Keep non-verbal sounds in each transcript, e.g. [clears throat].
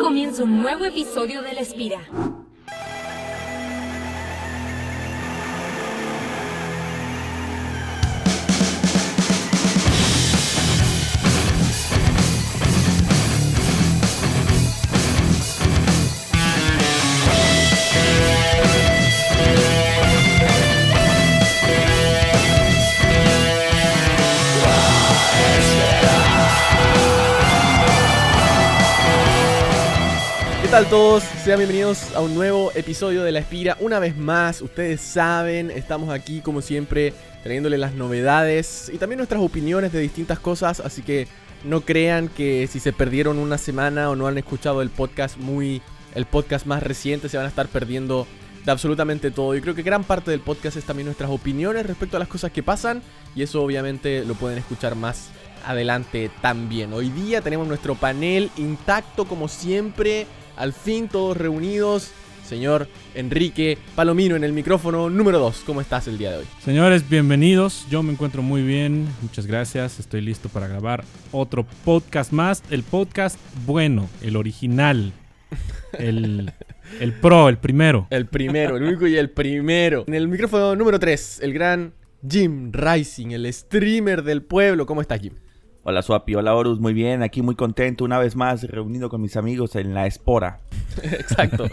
Comienza un nuevo episodio de La Espira. Tal todos? Sean bienvenidos a un nuevo episodio de La Espira. Una vez más, ustedes saben, estamos aquí como siempre trayéndoles las novedades y también nuestras opiniones de distintas cosas, así que no crean que si se perdieron una semana o no han escuchado el podcast muy el podcast más reciente se van a estar perdiendo de absolutamente todo. Yo creo que gran parte del podcast es también nuestras opiniones respecto a las cosas que pasan y eso obviamente lo pueden escuchar más adelante también. Hoy día tenemos nuestro panel intacto como siempre. Al fin todos reunidos. Señor Enrique Palomino en el micrófono número 2. ¿Cómo estás el día de hoy? Señores, bienvenidos. Yo me encuentro muy bien. Muchas gracias. Estoy listo para grabar otro podcast más. El podcast bueno, el original. El, el pro, el primero. El primero, el único y el primero. En el micrófono número 3, el gran Jim Rising, el streamer del pueblo. ¿Cómo estás, Jim? Hola Suapi, hola Horus, muy bien, aquí muy contento una vez más reunido con mis amigos en la Espora. [laughs] Exacto.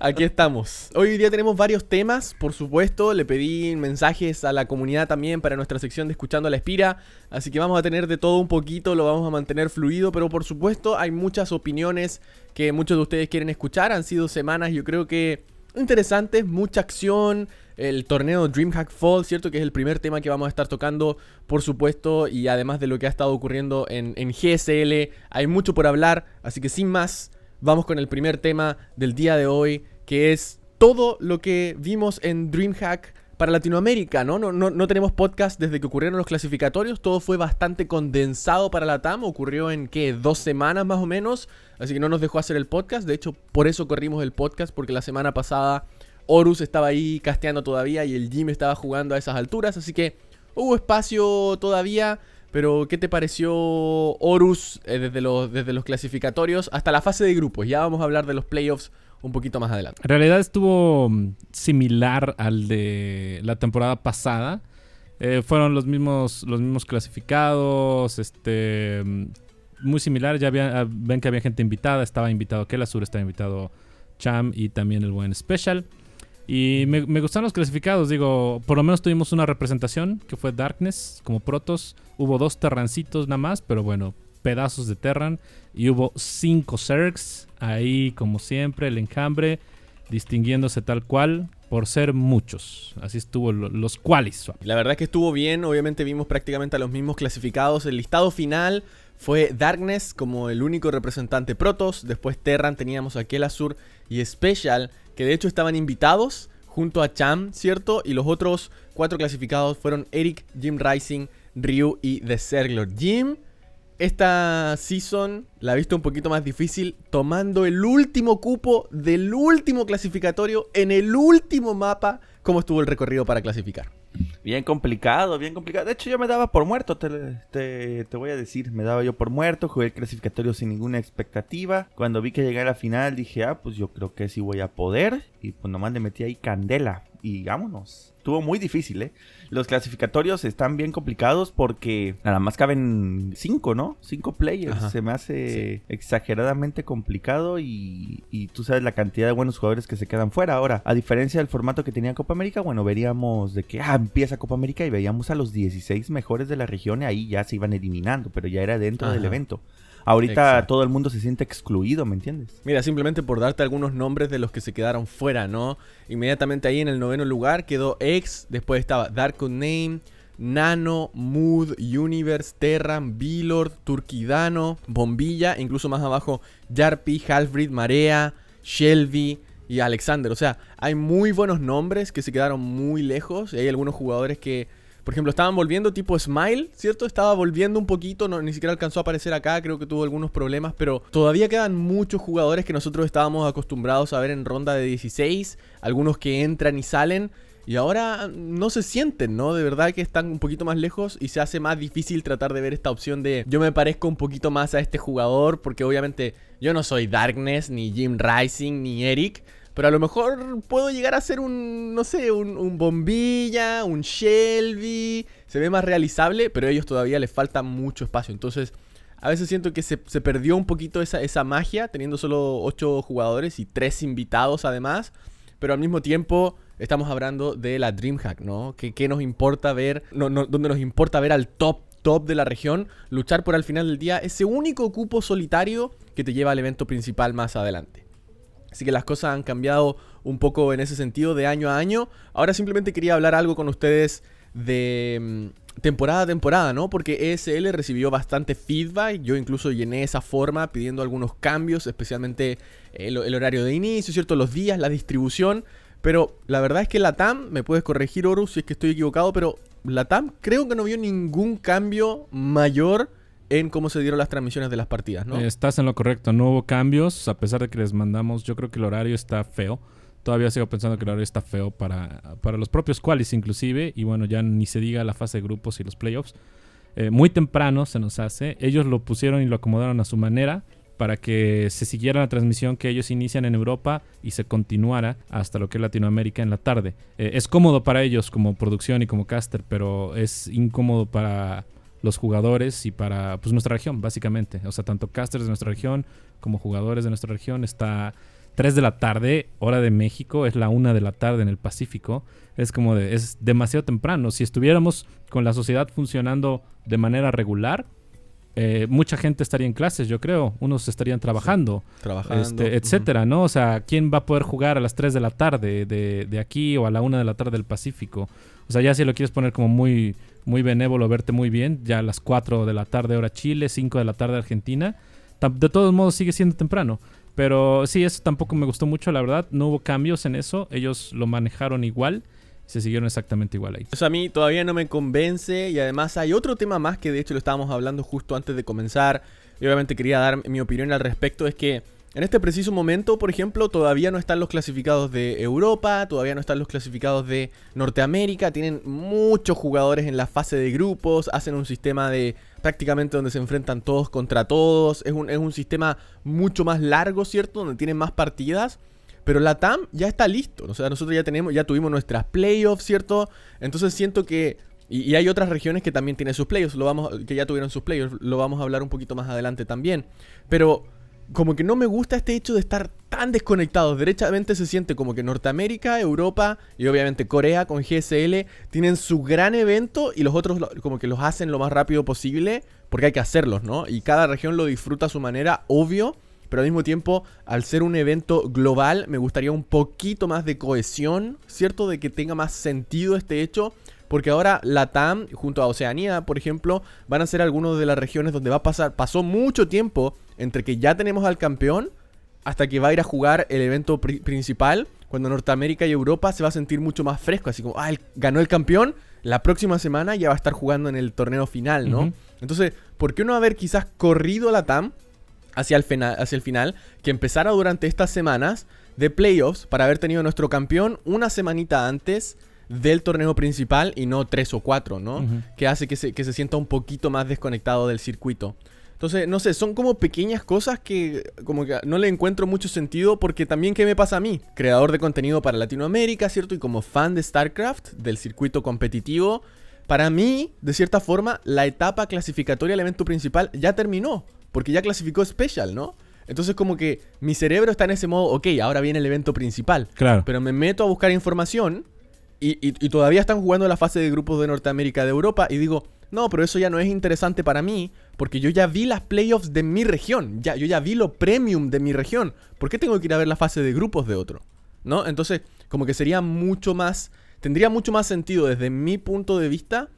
Aquí estamos. Hoy día tenemos varios temas, por supuesto. Le pedí mensajes a la comunidad también para nuestra sección de Escuchando a la Espira. Así que vamos a tener de todo un poquito, lo vamos a mantener fluido. Pero por supuesto hay muchas opiniones que muchos de ustedes quieren escuchar. Han sido semanas, yo creo que interesantes, mucha acción. El torneo DreamHack Fall, ¿cierto? Que es el primer tema que vamos a estar tocando, por supuesto. Y además de lo que ha estado ocurriendo en, en GSL, hay mucho por hablar. Así que sin más, vamos con el primer tema del día de hoy, que es todo lo que vimos en DreamHack para Latinoamérica, ¿no? No, no, no tenemos podcast desde que ocurrieron los clasificatorios, todo fue bastante condensado para la TAM, ocurrió en, ¿qué? Dos semanas más o menos, así que no nos dejó hacer el podcast, de hecho por eso corrimos el podcast, porque la semana pasada Horus estaba ahí casteando todavía y el Jim estaba jugando a esas alturas, así que hubo espacio todavía, pero ¿qué te pareció Horus eh, desde, los, desde los clasificatorios hasta la fase de grupos? Ya vamos a hablar de los playoffs un poquito más adelante. En realidad estuvo mm, similar al de la temporada pasada. Eh, fueron los mismos, los mismos clasificados, este, mm, muy similar. Ya ah, ven que había gente invitada. Estaba invitado Kelasur, estaba invitado Cham y también el buen Special. Y me, me gustaron los clasificados. Digo, por lo menos tuvimos una representación que fue Darkness como Protos. Hubo dos Terrancitos nada más, pero bueno, pedazos de Terran. Y hubo cinco Zergs. Ahí, como siempre, el enjambre distinguiéndose tal cual por ser muchos. Así estuvo lo- los swap. La verdad es que estuvo bien, obviamente vimos prácticamente a los mismos clasificados. El listado final fue Darkness como el único representante Protoss, después Terran teníamos a Kelasur y Special, que de hecho estaban invitados junto a Cham, ¿cierto? Y los otros cuatro clasificados fueron Eric, Jim Rising, Ryu y The Serglor. Jim, esta season la ha visto un poquito más difícil, tomando el último cupo del último clasificatorio en el último mapa. ¿Cómo estuvo el recorrido para clasificar? Bien complicado, bien complicado. De hecho yo me daba por muerto, te, te- voy a decir, me daba yo por muerto, jugué el clasificatorio sin ninguna expectativa. Cuando vi que llegué a la final dije, ah, pues yo creo que sí voy a poder. Y pues nomás le metí ahí candela y vámonos. Estuvo muy difícil, ¿eh? Los clasificatorios están bien complicados porque nada más caben cinco, ¿no? Cinco players. Ajá. Se me hace exageradamente complicado y, y tú sabes la cantidad de buenos jugadores que se quedan fuera. Ahora, a diferencia del formato que tenía Copa América, bueno, veríamos de que, ah, empieza Copa América y veíamos a los 16 mejores de la región y ahí ya se iban eliminando, pero ya era dentro del evento. Ahorita Exacto. todo el mundo se siente excluido, ¿me entiendes? Mira, simplemente por darte algunos nombres de los que se quedaron fuera, ¿no? Inmediatamente ahí en el noveno lugar quedó X, después estaba Dark Name, Nano, Mood, Universe, Terran, Vilord, Turquidano, Bombilla, incluso más abajo Yarpi, Halfbreed, Marea, Shelby y Alexander. O sea, hay muy buenos nombres que se quedaron muy lejos y hay algunos jugadores que Por ejemplo, estaban volviendo tipo Smile, ¿cierto? Estaba volviendo un poquito, no, ni siquiera alcanzó a aparecer acá, creo que tuvo algunos problemas, pero todavía quedan muchos jugadores que nosotros estábamos acostumbrados a ver en ronda de 16, algunos que entran y salen. Y ahora no se sienten, ¿no? De verdad que están un poquito más lejos y se hace más difícil tratar de ver esta opción de yo me parezco un poquito más a este jugador porque obviamente Yo no soy Darkness, ni Jim Rising, ni Eric. Pero a lo mejor puedo llegar a ser un, no sé, un, un bombilla, un Shelby. Se ve más realizable, pero a ellos todavía les falta mucho espacio. Entonces, a veces siento que se, se perdió un poquito esa, esa magia, teniendo solo 8 jugadores y 3 invitados además. Pero al mismo tiempo, estamos hablando de la DreamHack, ¿no? Que, que nos importa ver, no, no, donde nos importa ver al top, top de la región, luchar por al final del día ese único cupo solitario que te lleva al evento principal más adelante. Así que las cosas han cambiado un poco en ese sentido de año a año. Ahora simplemente quería hablar algo con ustedes de mm, temporada a temporada, ¿no? Porque ESL recibió bastante feedback. Yo incluso llené esa forma pidiendo algunos cambios, especialmente el, horario de inicio, ¿cierto? Los días, la distribución. Pero la verdad es que la TAM, me puedes corregir, Horus, si es que estoy equivocado, pero la TAM creo que no vio ningún cambio mayor en cómo se dieron las transmisiones de las partidas, ¿no? Estás en lo correcto, no hubo cambios, a pesar de que les mandamos, yo creo que el horario está feo. Todavía sigo pensando que el horario está feo para, para los propios qualis inclusive, y bueno, ya ni se diga la fase de grupos y los playoffs. Eh, muy temprano se nos hace, ellos lo pusieron y lo acomodaron a su manera para que se siguiera la transmisión que ellos inician en Europa y se continuara hasta lo que es Latinoamérica en la tarde. Eh, es cómodo para ellos como producción y como caster, pero es incómodo para los jugadores y para pues, nuestra región, básicamente. O sea, tanto casters de nuestra región como jugadores de nuestra región. Está 3 de la tarde, hora de México, es la 1 de la tarde en el Pacífico. Es como de, es demasiado temprano. Si estuviéramos con la sociedad funcionando de manera regular, eh, mucha gente estaría en clases, yo creo. Unos estarían trabajando, Trabajando. este, etcétera, ¿no? O sea, ¿quién va a poder jugar a las 3 de la tarde de, de aquí o a la 1 de la tarde del Pacífico? O sea, ya si lo quieres poner como muy, muy benévolo, verte muy bien, ya a las 4 de la tarde hora Chile, 5 de la tarde Argentina. De todos modos sigue siendo temprano. Pero sí, eso tampoco me gustó mucho, la verdad. No hubo cambios en eso. Ellos lo manejaron igual. Se siguieron exactamente igual ahí. Eso a mí todavía no me convence y además hay otro tema más que de hecho lo estábamos hablando justo antes de comenzar y obviamente quería dar mi opinión al respecto es que en este preciso momento, por ejemplo, todavía no están los clasificados de Europa, todavía no están los clasificados de Norteamérica, tienen muchos jugadores en la fase de grupos, hacen un sistema de prácticamente donde se enfrentan todos contra todos, es un, es un sistema mucho más largo, ¿cierto? Donde tienen más partidas. Pero la TAM ya está listo. O sea, nosotros ya tenemos, ya tuvimos nuestras playoffs, ¿cierto? Entonces siento que. Y, hay otras regiones que también tienen sus playoffs. Lo vamos, que ya tuvieron sus playoffs. Lo vamos a hablar un poquito más adelante también. Pero como que no me gusta este hecho de estar tan desconectados. Derechamente se siente como que Norteamérica, Europa y obviamente Corea con GSL tienen su gran evento y los otros como que los hacen lo más rápido posible porque hay que hacerlos, ¿no? Y cada región lo disfruta a su manera, obvio. Pero al mismo tiempo, al ser un evento global, me gustaría un poquito más de cohesión, ¿cierto? De que tenga más sentido este hecho. Porque ahora la TAM, junto a Oceanía, por ejemplo, van a ser algunos de las regiones donde va a pasar, pasó mucho tiempo entre que ya tenemos al campeón hasta que va a ir a jugar el evento pri- principal, cuando Norteamérica y Europa se va a sentir mucho más fresco, así como, ah, el- ganó el campeón, la próxima semana ya va a estar jugando en el torneo final, ¿no? Entonces, ¿por qué no haber quizás corrido la TAM hacia el, fina- hacia el final, que empezara durante estas semanas de playoffs para haber tenido nuestro campeón una semanita antes del torneo principal y no tres o cuatro, ¿no? Que hace que se, que se sienta un poquito más desconectado del circuito. Entonces, no sé, son como pequeñas cosas que como que no le encuentro mucho sentido porque también qué me pasa a mí, creador de contenido para Latinoamérica, ¿cierto? Y como fan de StarCraft, del circuito competitivo, para mí, de cierta forma, la etapa clasificatoria al evento principal ya terminó, porque ya clasificó Special, ¿no? Entonces como que mi cerebro está en ese modo, ok, ahora viene el evento principal, Claro. pero me meto a buscar información y, y- y todavía están jugando la fase de grupos de Norteamérica de Europa y digo, no, pero eso ya no es interesante para mí porque yo ya vi las playoffs de mi región, ya, yo ya vi lo premium de mi región, ¿por qué tengo que ir a ver la fase de grupos de otro? ¿No? Entonces como que sería mucho más, tendría mucho más sentido desde mi punto de vista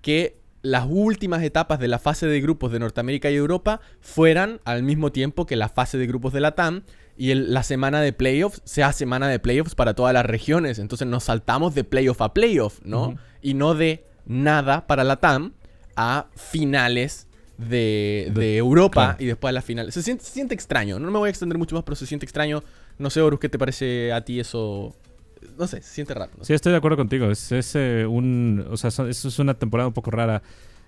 que las últimas etapas de la fase de grupos de Norteamérica y Europa fueran al mismo tiempo que la fase de grupos de la TAM y el- la semana de playoffs sea semana de playoffs para todas las regiones. Entonces nos saltamos de playoff a playoff, ¿no? Y no de nada para la TAM a finales de, de Europa claro. y después a las finales. Se siente, se siente extraño. No me voy a extender mucho más, pero se siente extraño. No sé, Horus, ¿qué te parece a ti eso? No sé, se siente raro. no. Sí, estoy de acuerdo contigo. Es, es, eh, un, o sea, son- eso es una temporada un poco rara.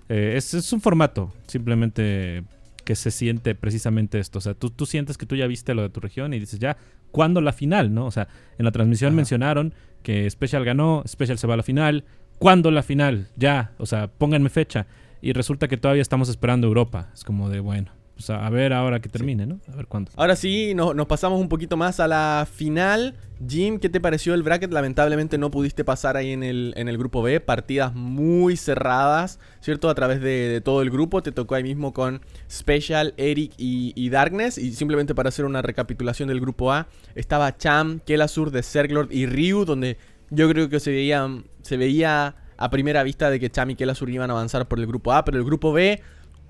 Eh, es, es un formato simplemente que se siente precisamente esto. O sea, tú, tú sientes que tú ya viste lo de tu región y dices, ya, ¿cuándo la final? ¿no? O sea, en la transmisión Ajá. mencionaron que Special ganó, Special se va a la final. ¿Cuándo la final? Ya, o sea, pónganme fecha. Y resulta que todavía estamos esperando Europa. Es como de, bueno, pues a, a ver ahora que termine, ¿no? A ver cuándo. Ahora sí, no- nos pasamos un poquito más a la final. Jim, ¿qué te pareció el bracket? Lamentablemente no pudiste pasar ahí en el, en el grupo B. Partidas muy cerradas, ¿cierto? A través de, de todo el grupo. Te tocó ahí mismo con Special, Eric y, y Darkness. Y simplemente para hacer una recapitulación del grupo A, estaba Cham, Kelasur de Zerglord y Ryu, donde yo creo que se veía, se veía a primera vista de que Cham y Kelasur iban a avanzar por el grupo A. Pero el grupo B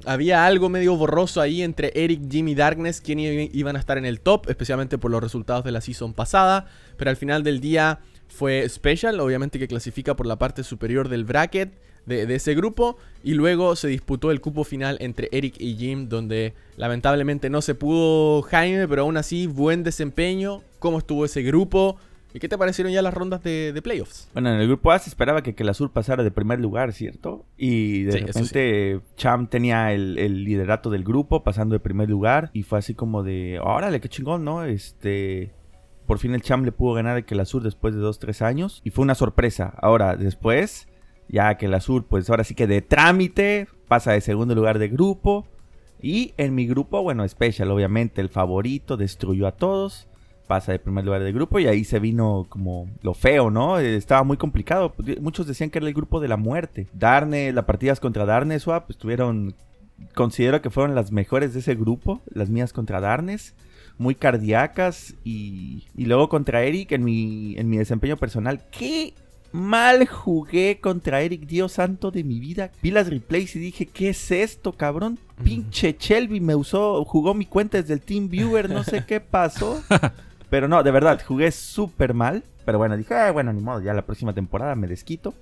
había algo medio borroso ahí entre Eric, Jim y Darkness, quien i- iban a estar en el top, especialmente por los resultados de la season pasada. Pero al final del día fue Special, obviamente que clasifica por la parte superior del bracket de, de ese grupo. Y luego se disputó el cupo final entre Eric y Jim, donde lamentablemente no se pudo Jaime, pero aún así buen desempeño. ¿Cómo estuvo ese grupo? ¿Y qué te parecieron ya las rondas de, de playoffs? Bueno, en el grupo A se esperaba que, que el azul pasara de primer lugar, ¿cierto? Y de Sí, repente Cham tenía el, el liderato del grupo, pasando de primer lugar. Y fue así como de, órale, qué chingón, ¿no? Este... Por fin el Cham le pudo ganar a que el azul después de 2-3 años. Y fue una sorpresa. Ahora, después, ya que el azul, pues ahora sí que de trámite, pasa de segundo lugar de grupo. Y en mi grupo, bueno, Special, obviamente, el favorito, destruyó a todos pasa de primer lugar del grupo y ahí se vino como lo feo, ¿no? Eh, Estaba muy complicado. Muchos decían que era el grupo de la muerte. Darne, las partidas contra Darne Swap estuvieron, considero que fueron las mejores de ese grupo, las mías contra Darnes, muy cardíacas y, y luego contra Eric en mi, en mi desempeño personal. ¡Qué mal jugué contra Eric, Dios santo de mi vida! Vi las replays y dije, ¿qué es esto, cabrón? Pinche Shelby me usó, jugó mi cuenta desde el Team Viewer, no sé qué pasó. [laughs] Pero no, de verdad, jugué súper mal. Pero bueno, dije, "Ah, bueno, ni modo, ya la próxima temporada me desquito.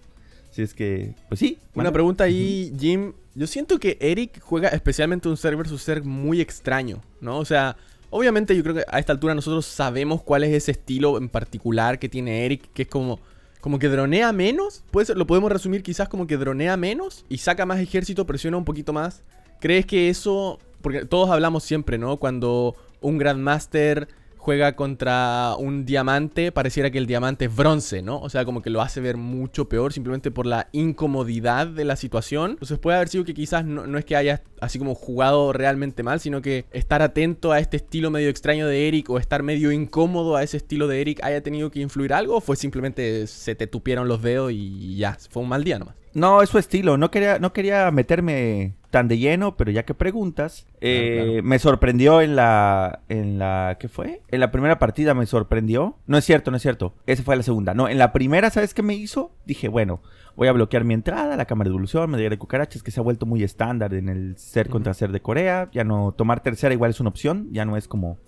Si es que, pues sí. Una pregunta ahí, Jim. Yo siento que Eric juega especialmente un ser versus ser muy extraño, ¿no? O sea, obviamente yo creo que a esta altura nosotros sabemos cuál es ese estilo en particular que tiene Eric, que es como, como que dronea menos. Puede ser- lo podemos resumir quizás como que dronea menos y saca más ejército, presiona un poquito más. ¿Crees que eso, porque todos hablamos siempre, ¿no? Cuando un Grandmaster juega contra un diamante, pareciera que el diamante es bronce, ¿no? O sea, como que lo hace ver mucho peor simplemente por la incomodidad de la situación. Entonces puede haber sido que quizás no, no es que haya así como jugado realmente mal, sino que estar atento a este estilo medio extraño de Eric o estar medio incómodo a ese estilo de Eric haya tenido que influir algo o fue simplemente se te tupieron los dedos y ya, fue un mal día nomás. No, es su estilo. No quería, no quería meterme tan de lleno, pero ya que preguntas, eh, claro. me sorprendió en la, en la, ¿qué fue? En la primera partida me sorprendió. No es cierto, no es cierto. Esa fue la segunda. No, en la primera, ¿sabes qué me hizo? Dije, bueno, voy a bloquear mi entrada, la cámara de evolución, medida de cucarachas, que se ha vuelto muy estándar en el ser contra ser de Corea. Ya no, tomar tercera igual es una opción, ya no es como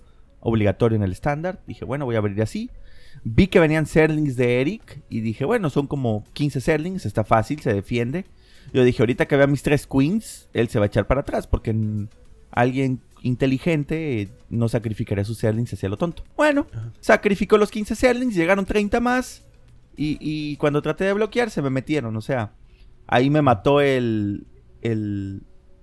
obligatorio en el estándar. Dije, bueno, voy a abrir así. Vi que venían Serlings de Eric y dije, bueno, son como 15 Serlings, está fácil, se defiende. Yo dije, ahorita que vea mis tres Queens, él se va a echar para atrás porque alguien inteligente no sacrificaría sus Serlings hacia lo tonto. Bueno, sacrificó los 15 Serlings, llegaron 30 más y, y cuando traté de bloquear se me metieron, o sea, ahí me mató el, el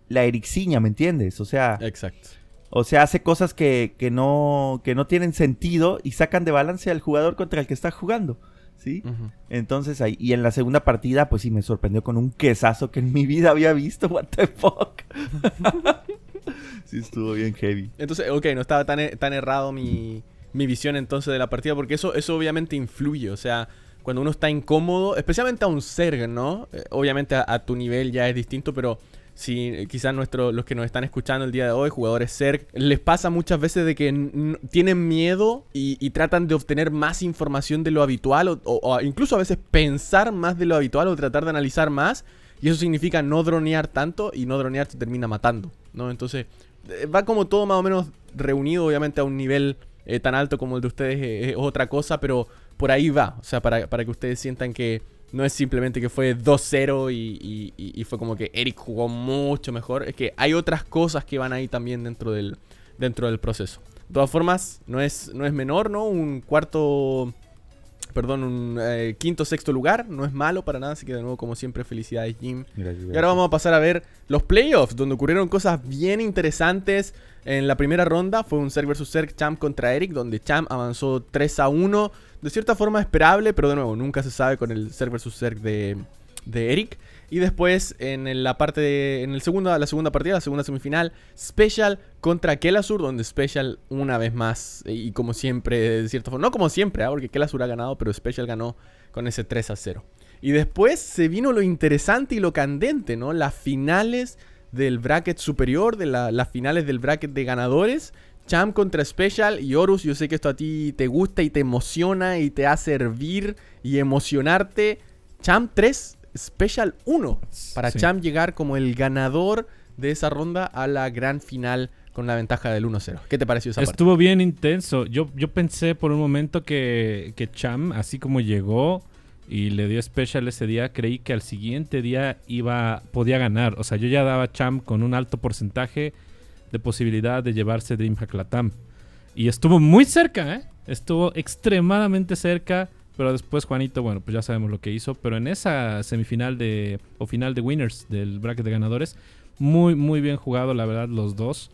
la Erixiña, ¿me entiendes? O sea, Exacto. o sea, hace cosas que, que no, que no tienen sentido y sacan de balance al jugador contra el que está jugando. ¿Sí? Entonces ahí, y en la segunda partida, pues sí, me sorprendió con un quesazo que en mi vida había visto. [laughs] What the fuck. sí, estuvo bien heavy. Entonces, ok, no estaba tan, e- tan errado mi, mi visión entonces de la partida, porque eso, eso obviamente influye, o sea, cuando uno está incómodo, especialmente a un Zerg, ¿no? Eh, obviamente a, a tu nivel ya es distinto, pero si eh, quizás nuestro, los que nos están escuchando el día de hoy, jugadores Zerg, les pasa muchas veces de que tienen miedo y, tratan de obtener más información de lo habitual, o, incluso a veces pensar más de lo habitual o tratar de analizar más, y eso significa no dronear tanto, y no dronear te termina matando, ¿no? Entonces, eh, va como todo más o menos reunido, obviamente a un nivel eh, tan alto como el de ustedes es otra cosa, pero por ahí va, o sea, para, para que ustedes sientan que no es simplemente que fue 2-0 y, y- fue como que Eric jugó mucho mejor, es que hay otras cosas que van ahí también dentro del, dentro del proceso. De todas formas, no es, no es menor, ¿no? Un cuarto perdón, un eh, quinto, sexto lugar. No es malo para nada, así que de nuevo, como siempre, felicidades, Jim. Gracias, Y ahora vamos a pasar a ver los playoffs, donde ocurrieron cosas bien interesantes. En la primera ronda fue un Zerg vs Zerg Champ contra Eric, donde Champ avanzó 3 a 1. De cierta forma esperable, pero de nuevo, nunca se sabe con el Zerg vs Zerg de, de Eric. Y después en la parte de, en el segundo, la segunda partida, la segunda semifinal, Special contra Kelasur, donde Special una vez más, y como siempre, de cierta forma, no como siempre, ¿ah? porque Kelasur ha ganado, pero Special ganó con ese 3 a 0. Y después se vino lo interesante y lo candente, ¿no? Las finales del bracket superior, de la- las finales del bracket de ganadores. Champ contra Special y Horus, yo sé que esto a ti te gusta y te emociona y te hace hervir y emocionarte. Champ 3, Special 1. Para Sí. Champ llegar como el ganador de esa ronda a la gran final con la ventaja del 1-0. ¿Qué te pareció esa parte? Estuvo bien intenso. Yo, yo pensé por un momento que, que Cham, así como llegó y le dio special ese día, creí que al siguiente día iba podía ganar. O sea, yo ya daba a Cham con un alto porcentaje de posibilidad de llevarse Dreamhack Latam. Y estuvo muy cerca, ¿eh? Estuvo extremadamente cerca. Pero después Juanito, bueno, pues ya sabemos lo que hizo. Pero en esa semifinal de o final de winners del bracket de ganadores, muy, muy bien jugado, la verdad, los dos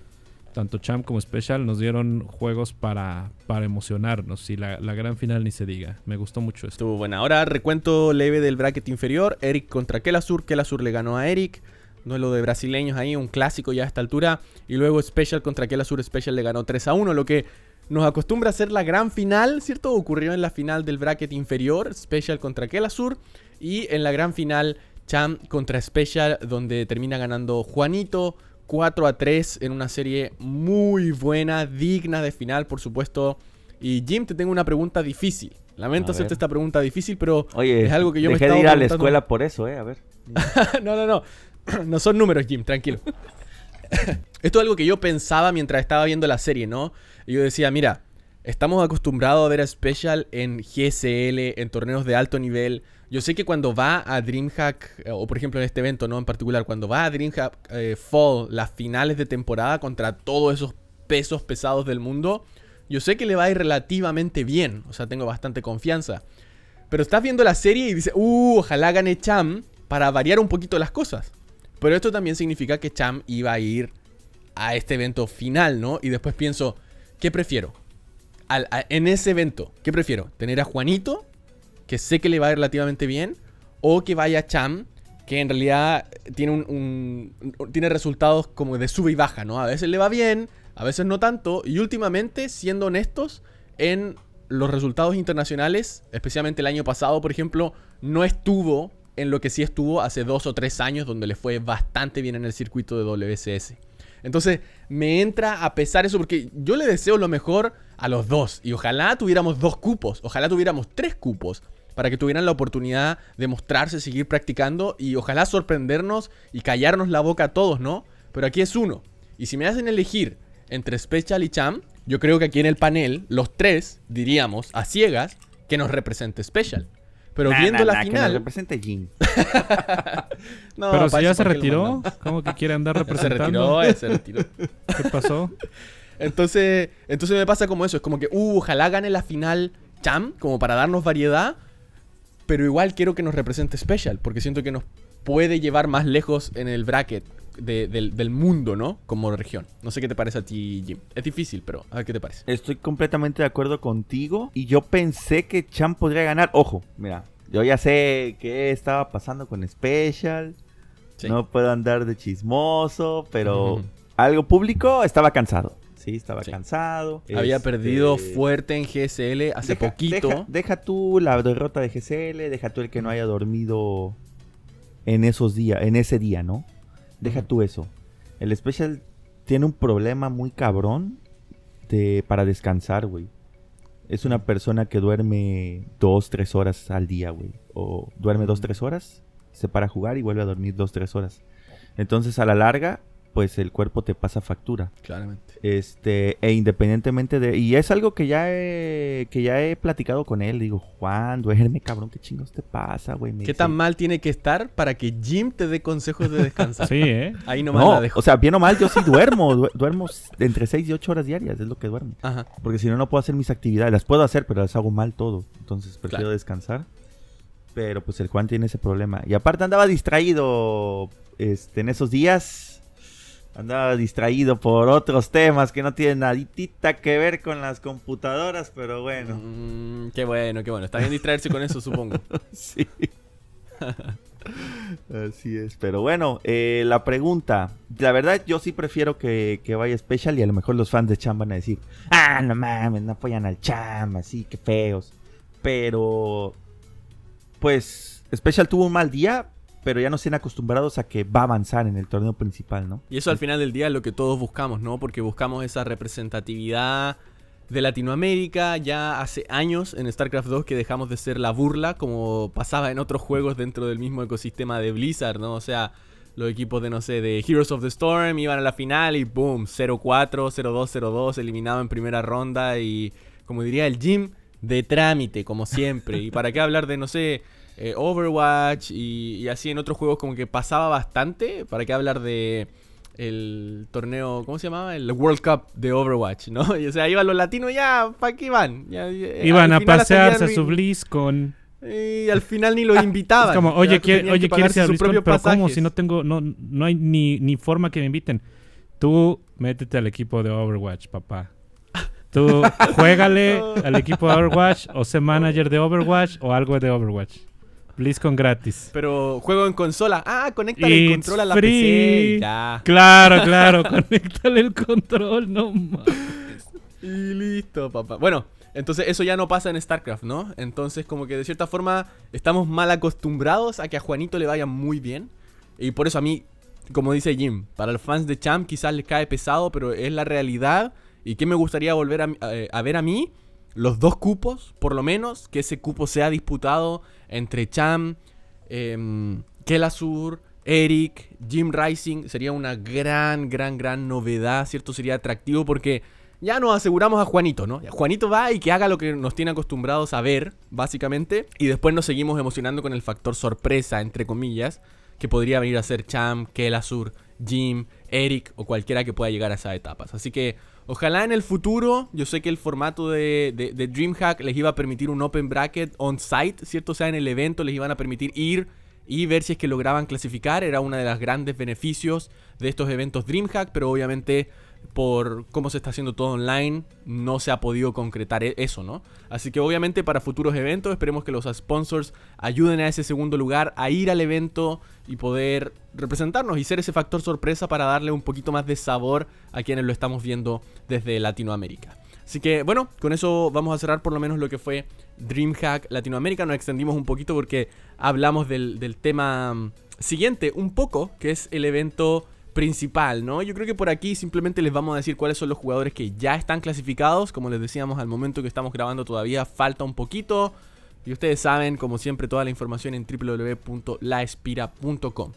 tanto Champ como Special nos dieron juegos para, para emocionarnos. Y la, la gran final ni se diga. Me gustó mucho esto. Estuvo buena. Ahora recuento leve del bracket inferior. Eric contra Kelasur. Kelasur le ganó a Eric. Duelo de brasileños ahí, un clásico ya a esta altura. Y luego Special contra Kelasur. Special le ganó 3 a 1. Lo que nos acostumbra a ser la gran final, ¿cierto? Ocurrió en la final del bracket inferior. Special contra Kelasur. Y en la gran final, Cham contra Special, donde termina ganando Juanito. 4 a 3 en una serie muy buena, digna de final, por supuesto. Y Jim, te tengo una pregunta difícil. Lamento A hacerte ver. esta pregunta difícil, pero Oye, es algo que yo me he de ir a la escuela por eso, eh. A ver. [laughs] no, no, no. [clears throat] No son números, Jim, tranquilo. [laughs] Esto es algo que yo pensaba mientras estaba viendo la serie, ¿no? Y yo decía, mira, estamos acostumbrados a ver a Special en GSL, en torneos de alto nivel. Yo sé que cuando va a DreamHack, eh, o por ejemplo en este evento, ¿no? En particular, cuando va a DreamHack eh, Fall, las finales de temporada contra todos esos pesos pesados del mundo, yo sé que le va a ir relativamente bien. O sea, tengo bastante confianza. Pero estás viendo la serie y dices, uh, ojalá gane Cham para variar un poquito las cosas. Pero esto también significa que Cham iba a ir a este evento final, ¿no? Y después pienso, ¿qué prefiero? En ese evento, ¿qué prefiero? ¿Tener a Juanito, que sé que le va relativamente bien? ¿O que vaya Cham, que en realidad tiene, un- tiene resultados como de sube y baja, ¿no? A veces le va bien, a veces no tanto. Y últimamente, siendo honestos, en los resultados internacionales, especialmente el año pasado, por ejemplo, no estuvo en lo que sí estuvo hace dos o tres años, donde le fue bastante bien en el circuito de WCS. Entonces, me entra a pesar eso porque yo le deseo lo mejor a los dos. Y ojalá tuviéramos dos cupos, ojalá tuviéramos tres cupos, para que tuvieran la oportunidad de mostrarse, seguir practicando y ojalá sorprendernos y callarnos la boca a todos, ¿no? Pero aquí es uno. Y si me hacen elegir entre Special y Cham, yo creo que aquí en el panel, los tres diríamos a ciegas que nos represente Special. Pero Nah, viendo nah, la nah, Que nos final. represente Jin. [laughs] No, Pero si ya se ¿para qué lo retiró? [laughs] ¿cómo que quiere andar Se representando? retiró, eh, se retiró. [laughs] ¿Qué pasó? Entonces, entonces me pasa como eso, es como que, uh, ojalá gane la final Cham, como para darnos variedad, pero igual quiero que nos represente Special, porque siento que nos puede llevar más lejos en el bracket de- del, del mundo, ¿no? Como región. No sé qué te parece a ti, Jim. Es difícil, pero a ver qué te parece. Estoy completamente de acuerdo contigo. Y yo pensé que Champ podría ganar. Ojo, mira. Yo ya sé qué estaba pasando con Special. Sí. No puedo andar de chismoso. Pero algo público estaba cansado. Sí, estaba Sí. cansado. Había Este, perdido fuerte en GSL hace deja- poquito. Deja, deja tú la derrota de GCL. Deja tú el que no haya dormido en esos días, en ese día, ¿no? Deja tú eso. El Special tiene un problema muy cabrón de, para descansar, güey. Es una persona que duerme dos, tres horas al día, güey. O duerme dos, tres horas, se para a jugar y vuelve a dormir dos, tres horas. Entonces, a la larga, pues el cuerpo te pasa factura. Claramente. Este, e independientemente de. Y es algo que ya he, que ya he platicado con él. Digo, Juan, duerme, cabrón, ¿qué chingos te pasa, güey? ¿Qué dice, tan mal tiene que estar para que Jim te dé consejos de descansar? [laughs] Sí, ¿eh? Ahí nomás No, la dejo. o sea, bien o mal, yo sí duermo. du- duermo entre 6 y 8 horas diarias, es lo que duermo. Ajá. Porque si no, no puedo hacer mis actividades. Las puedo hacer, pero las hago mal todo. Entonces prefiero Claro. descansar. Pero pues el Juan tiene ese problema. Y aparte andaba distraído este, en esos días. Andaba distraído por otros temas que no tienen naditita que ver con las computadoras, pero bueno. Mm, qué bueno, qué bueno. Está bien distraerse con eso, supongo. [laughs] Sí. Así es. Pero bueno, eh, la pregunta. La verdad, yo sí prefiero que, que vaya Special y a lo mejor los fans de Cham van a decir: Ah, no mames, no apoyan al Cham, así, qué feos. Pero, pues, Special tuvo un mal día, pero ya no estén acostumbrados a que va a avanzar en el torneo principal, ¿no? Y eso al final del día es lo que todos buscamos, ¿no? Porque buscamos esa representatividad de Latinoamérica. Ya hace años en StarCraft 2 que dejamos de ser la burla, como pasaba en otros juegos dentro del mismo ecosistema de Blizzard, ¿no? O sea, los equipos de, no sé, de Heroes of the Storm iban a la final y boom, 0-4, 0-2, 0-2, eliminado en primera ronda y, como diría el Jim, de trámite, como siempre. ¿Y para qué hablar de, no sé, eh, Overwatch y, y así en otros juegos como que pasaba bastante? ¿Para qué hablar de el torneo, ¿cómo se llamaba? El World Cup de Overwatch, ¿no? [laughs] Y, o sea, iban los latinos ya, ¿para qué iban? Ya, ya, Iban a pasearse a su BlizzCon. Y al final ni los [laughs] invitaban. Es como, oye, ¿quiere- oye ¿quieres ir a BlizzCon? Pero ¿cómo? Si no tengo, no, no hay ni, ni forma que me inviten. Tú métete al equipo de Overwatch, papá. Tú [laughs] juégale al equipo de Overwatch o sé manager de Overwatch o algo de Overwatch. BlizzCon gratis. Pero juego en consola. Ah, conecta el It's control a la free. PC. Ya. Claro, [laughs] claro, conéctale el control, no mames. Y listo, papá. Bueno, entonces eso ya no pasa en StarCraft, ¿no? Entonces como que de cierta forma estamos mal acostumbrados a que a Juanito le vaya muy bien. Y por eso a mí, como dice Jim, para los fans de Champ quizás les cae pesado, pero es la realidad. ¿Y qué me gustaría volver a, a- a ver a mí? Los dos cupos, por lo menos, que ese cupo sea disputado entre Cham, em, Kelasur, Eric, Jim Rising. Sería una gran, gran, gran novedad, ¿cierto? Sería atractivo porque ya nos aseguramos a Juanito, ¿no? Juanito va y que haga lo que nos tiene acostumbrados a ver, básicamente. Y después nos seguimos emocionando con el factor sorpresa, entre comillas, que podría venir a ser Cham, Kelasur, Jim, Eric o cualquiera que pueda llegar a esas etapas. Así que ojalá en el futuro, yo sé que el formato de, de, DreamHack les iba a permitir un open bracket on-site, ¿cierto? O sea, en el evento les iban a permitir ir y ver si es que lograban clasificar. Era uno de los grandes beneficios de estos eventos DreamHack, pero obviamente por cómo se está haciendo todo online, no se ha podido concretar e- eso, ¿no? Así que obviamente para futuros eventos esperemos que los sponsors ayuden a ese segundo lugar a ir al evento y poder representarnos y ser ese factor sorpresa para darle un poquito más de sabor a quienes lo estamos viendo desde Latinoamérica. Así que bueno, con eso vamos a cerrar por lo menos lo que fue DreamHack Latinoamérica. Nos extendimos un poquito porque hablamos del, del tema mm, siguiente un poco, que es el evento principal, ¿no? Yo creo que por aquí simplemente les vamos a decir cuáles son los jugadores que ya están clasificados. Como les decíamos al momento que estamos grabando todavía falta un poquito. Y ustedes saben, como siempre, toda la información en www.laespira.com.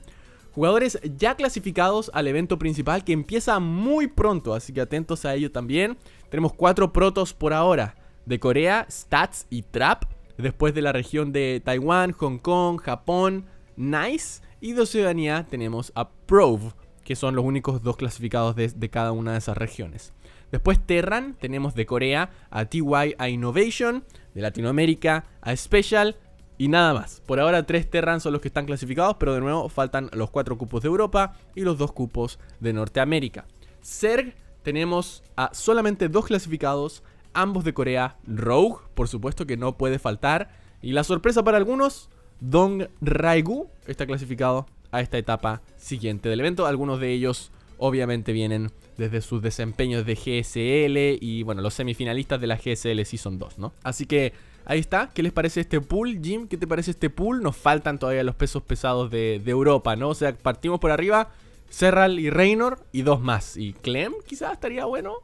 Jugadores ya clasificados al evento principal que empieza muy pronto, así que atentos a ello también. Tenemos cuatro protos por ahora, de Corea, Stats y Trap. Después de la región de Taiwán, Hong Kong, Japón, Nice. Y de Oceanía tenemos a Prove, que son los únicos dos clasificados de, cada una de esas regiones. Después Terran, tenemos de Corea a TY a Innovation, de Latinoamérica a Special y nada más. Por ahora tres Terran son los que están clasificados, pero de nuevo faltan los cuatro cupos de Europa y los dos cupos de Norteamérica. Zerg tenemos a solamente dos clasificados, ambos de Corea, Rogue, por supuesto que no puede faltar. Y la sorpresa para algunos, Dong Raigu está clasificado a esta etapa siguiente del evento. Algunos de ellos obviamente vienen desde sus desempeños de GSL y bueno, los semifinalistas de la GSL Season 2, ¿no? Así que ahí está, ¿qué les parece este pool, Jim? ¿Qué te parece este pool? Nos faltan todavía los pesos pesados de, de Europa, ¿no? O sea, partimos por arriba, Serral y Reynor y dos más. Y Clem quizás estaría bueno.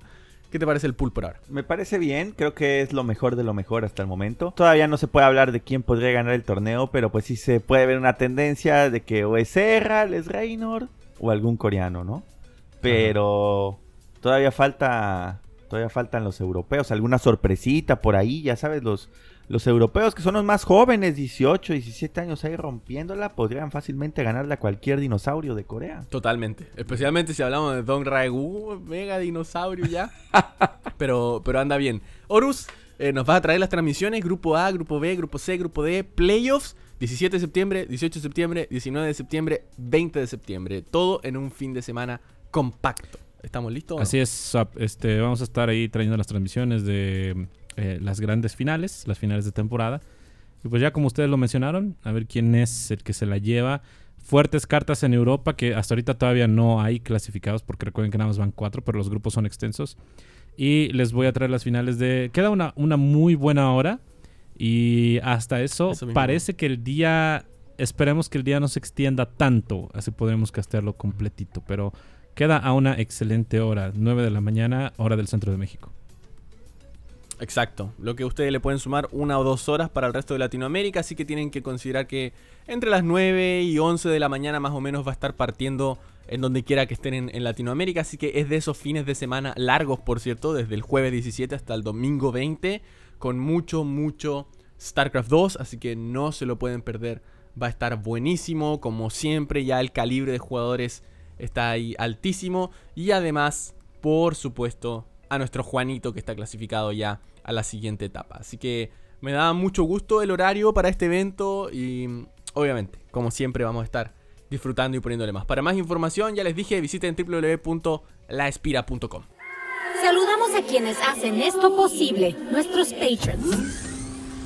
¿Qué te parece el pool por ahora? Me parece bien, creo que es lo mejor de lo mejor hasta el momento. Todavía no se puede hablar de quién podría ganar el torneo, pero pues sí se puede ver una tendencia de que o es Serral, es Reynor o algún coreano, ¿no? Pero todavía falta, todavía faltan los europeos, alguna sorpresita por ahí, ya sabes, los, los europeos que son los más jóvenes, 18, 17 años ahí rompiéndola, podrían fácilmente ganarle a cualquier dinosaurio de Corea. Totalmente. Especialmente si hablamos de Don Raegu, mega dinosaurio ya. [laughs] pero, pero anda bien. Horus, eh, nos vas a traer las transmisiones, grupo A, grupo B, grupo C, grupo D, playoffs, 17 de septiembre, 18 de septiembre, 19 de septiembre, 20 de septiembre. Todo en un fin de semana compacto. ¿Estamos listos? Así es, este, vamos a estar ahí trayendo las transmisiones de eh, las grandes finales, las finales de temporada. Y pues ya como ustedes lo mencionaron, a ver quién es el que se la lleva. Fuertes cartas en Europa que hasta ahorita todavía no hay clasificados porque recuerden que nada más van cuatro, pero los grupos son extensos. Y les voy a traer las finales de... Queda una, una muy buena hora. Y hasta eso, parece que el día... Esperemos que el día no se extienda tanto, así podremos castearlo completito. Pero queda a una excelente hora, 9 de la mañana, hora del centro de México. Exacto. Lo que ustedes le pueden sumar una o dos horas para el resto de Latinoamérica, así que tienen que considerar que entre las 9 y 11 de la mañana más o menos va a estar partiendo en donde quiera que estén en, en Latinoamérica, así que es de esos fines de semana largos, por cierto, desde el jueves 17 hasta el domingo 20, con mucho, mucho StarCraft 2, así que no se lo pueden perder. Va a estar buenísimo, como siempre, ya el calibre de jugadores está ahí altísimo y además, por supuesto, a nuestro Juanito que está clasificado ya a la siguiente etapa. Así que me da mucho gusto el horario para este evento y obviamente, como siempre, vamos a estar disfrutando y poniéndole más. Para más información, ya les dije, visiten www.laespira.com. Saludamos a quienes hacen esto posible, nuestros patrons.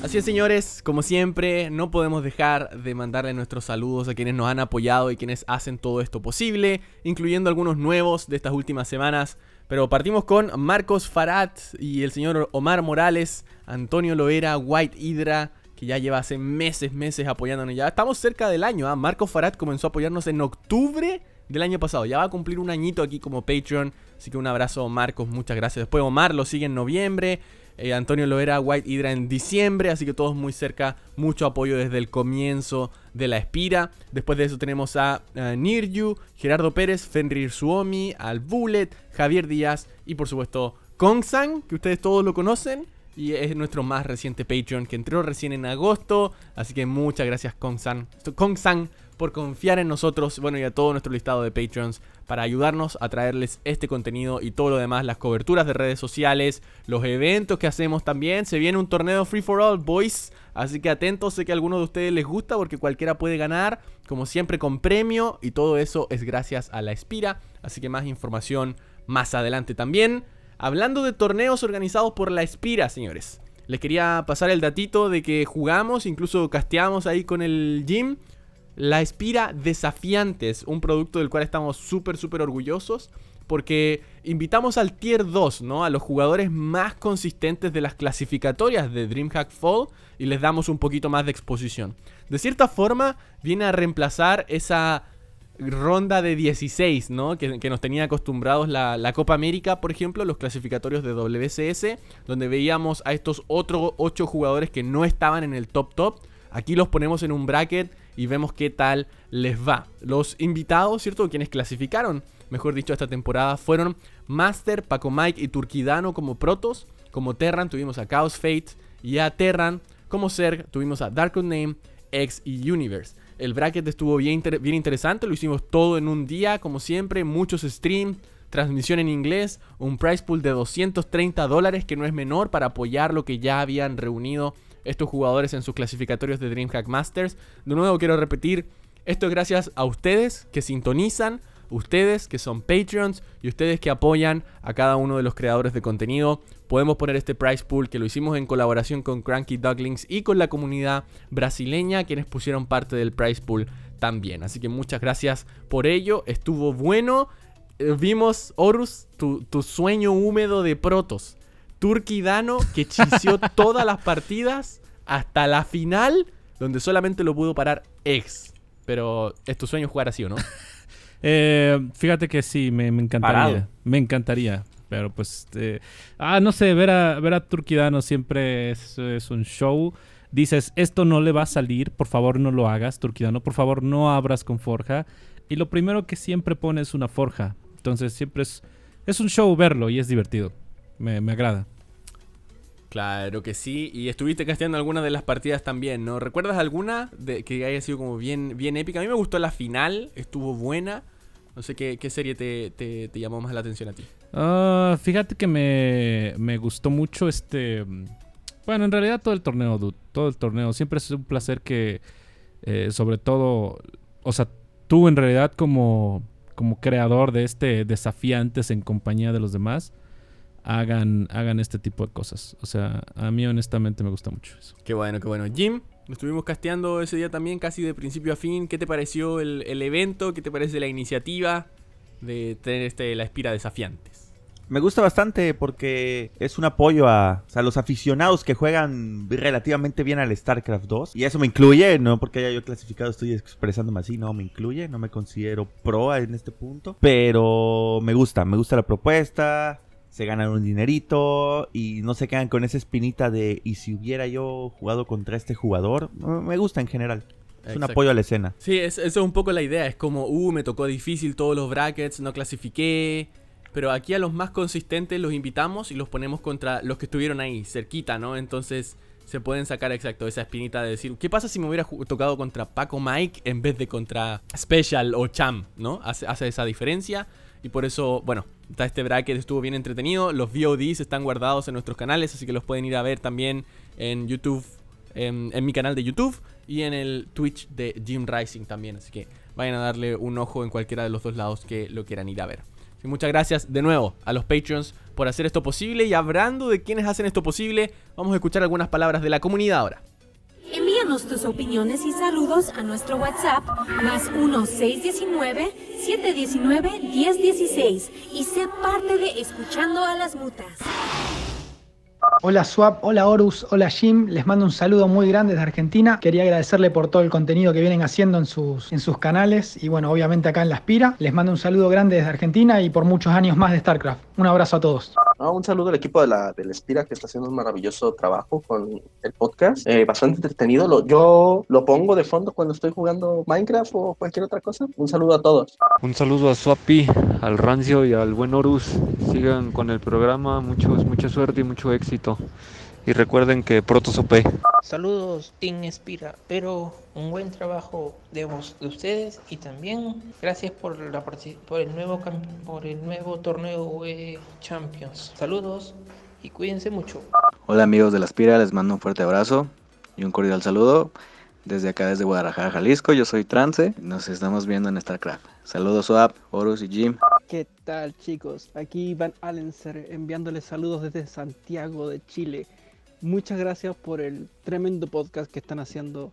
Así es, señores, como siempre, no podemos dejar de mandarle nuestros saludos a quienes nos han apoyado y quienes hacen todo esto posible, incluyendo algunos nuevos de estas últimas semanas. Pero partimos con Marcos Farad y el señor Omar Morales, Antonio Loera, White Hydra, que ya lleva hace meses, meses apoyándonos. Ya estamos cerca del año. ¿ah? Marcos Farad comenzó a apoyarnos en octubre del año pasado. Ya va a cumplir un añito aquí como Patreon. Así que un abrazo, Marcos. Muchas gracias. Después Omar lo sigue en noviembre. Eh, Antonio Loera, White Hydra en diciembre, así que todos muy cerca, mucho apoyo desde el comienzo de la Espira. Después de eso tenemos a, a Niryu, Gerardo Pérez, Fenrir Suomi, al Bullet, Javier Díaz y por supuesto Kongsan, que ustedes todos lo conocen. Y es nuestro más reciente Patreon que entró recién en agosto. Así que muchas gracias Kongsan, Kongsan por confiar en nosotros, bueno, y a todo nuestro listado de Patreons para ayudarnos a traerles este contenido y todo lo demás, las coberturas de redes sociales, los eventos que hacemos también. Se viene un torneo Free for All, boys. Así que atentos, sé que a algunos de ustedes les gusta porque cualquiera puede ganar, como siempre con premio y todo eso es gracias a la Espira. Así que más información más adelante también. Hablando de torneos organizados por la Espira, señores. Les quería pasar el datito de que jugamos, incluso casteamos ahí con el gym. La Espira Desafiantes, un producto del cual estamos súper, súper orgullosos. Porque invitamos al Tier 2, ¿no? A los jugadores más consistentes de las clasificatorias de DreamHack Fall y les damos un poquito más de exposición. De cierta forma, viene a reemplazar esa ronda de 16, ¿no? Que, nos tenía acostumbrados la, la, Copa América, por ejemplo, los clasificatorios de WCS, donde veíamos a estos otros 8 jugadores que no estaban en el top top. Aquí los ponemos en un bracket y vemos qué tal les va. Los invitados, ¿cierto? Quienes clasificaron, mejor dicho, esta temporada fueron Master, Paco Mike y Turquidano como protos. Como Terran tuvimos a Chaos Fate y a Terran. Como Zerg tuvimos a Dark Name, X y Universe. El bracket estuvo bien, bien interesante, lo hicimos todo en un día, como siempre, muchos streams, transmisión en inglés, un price pool de 230 dólares que no es menor para apoyar lo que ya habían reunido estos jugadores en sus clasificatorios de DreamHack Masters. De nuevo quiero repetir, esto es gracias a ustedes que sintonizan, ustedes que son Patreons y ustedes que apoyan a cada uno de los creadores de contenido. Podemos poner este price pool que lo hicimos en colaboración con Cranky Ducklings y con la comunidad brasileña, quienes pusieron parte del price pool también. Así que muchas gracias por ello. Estuvo bueno. Eh, vimos, Horus, tu, tu sueño húmedo de protos. Turquidano que chició [laughs] todas las partidas hasta la final, donde solamente lo pudo parar X. Pero es tu sueño jugar así, ¿o no? [laughs] Eh, fíjate que sí, me, me encantaría. Parado. Me encantaría. Pero pues. eh, ah, no sé, ver a, ver a Turquidano siempre es, es un show. Dices, esto no le va a salir, por favor no lo hagas, Turquidano. Por favor no abras con forja. Y lo primero que siempre pone es una forja. Entonces siempre es, es un show verlo y es divertido. Me, me agrada. Claro que sí, y estuviste casteando algunas de las partidas también, ¿no? ¿Recuerdas alguna de, que haya sido como bien, bien épica? A mí me gustó la final, estuvo buena. No sé qué, qué serie te, te, te llamó más la atención a ti. Ah, fíjate que me, me gustó mucho este... Bueno, en realidad todo el torneo, dude. Todo el torneo. Siempre es un placer que, eh, sobre todo, o sea, tú en realidad como, como creador de este desafiantes en compañía de los demás, hagan, hagan este tipo de cosas. O sea, a mí honestamente me gusta mucho eso. Qué bueno, qué bueno. Jim, lo estuvimos casteando ese día también, casi de principio a fin. ¿Qué te pareció el, el evento? ¿Qué te parece la iniciativa de tener este, la Espira Desafiantes? Me gusta bastante porque es un apoyo a, o sea, los aficionados que juegan relativamente bien al StarCraft 2. Y eso me incluye, no porque haya yo clasificado, estoy expresándome así, no me incluye, no me considero pro en este punto. Pero me gusta, me gusta la propuesta, se ganan un dinerito y no se quedan con esa espinita de ¿y si hubiera yo jugado contra este jugador? Me gusta en general. Es un apoyo a la escena. Sí, es- eso es un poco la idea. Es como, uh, me tocó difícil todos los brackets, no clasifiqué. Pero aquí a los más consistentes los invitamos y los ponemos contra los que estuvieron ahí, cerquita, ¿no? Entonces se pueden sacar exacto esa espinita de decir, ¿qué pasa si me hubiera tocado contra Paco Mike en vez de contra Special o Cham, ¿no? Hace, hace esa diferencia. Y por eso, bueno, está este bracket estuvo bien entretenido. Los VODs están guardados en nuestros canales, así que los pueden ir a ver también en YouTube, en, mi canal de YouTube y en el Twitch de Jim Rising también. Así que vayan a darle un ojo en cualquiera de los dos lados que lo quieran ir a ver. Muchas gracias de nuevo a los Patreons por hacer esto posible. Y hablando de quienes hacen esto posible, vamos a escuchar algunas palabras de la comunidad ahora. Envíanos tus opiniones y saludos a nuestro WhatsApp más 1-619-719-1016 y sé parte de Escuchando a las Mutas. Hola Swap, hola Horus, hola Jim, les mando un saludo muy grande desde Argentina. Quería agradecerle por todo el contenido que vienen haciendo en sus, en sus canales y bueno, obviamente acá en La Espira. Les mando un saludo grande desde Argentina y por muchos años más de StarCraft. Un abrazo a todos. No, un saludo al equipo de la, del Espira que está haciendo un maravilloso trabajo con el podcast. Eh, bastante entretenido. Lo, yo lo pongo de fondo cuando estoy jugando Minecraft o cualquier otra cosa. Un saludo a todos. Un saludo a Swapi, al Rancio y al buen Horus. Sigan con el programa, muchos, mucha suerte y mucho éxito. Y recuerden que Protos OP. Saludos, Team Espira, pero un buen trabajo de vos, de ustedes y también gracias por la por el nuevo por el nuevo torneo UE Champions. Saludos y cuídense mucho. Hola amigos de la Aspira, les mando un fuerte abrazo y un cordial saludo. Desde acá, desde Guadalajara, Jalisco, yo soy Trance. Nos estamos viendo en StarCraft. Saludos, Swap, Horus y Jim. ¿Qué tal chicos? Aquí Van Allenser enviándoles saludos desde Santiago de Chile. Muchas gracias por el tremendo podcast que están haciendo.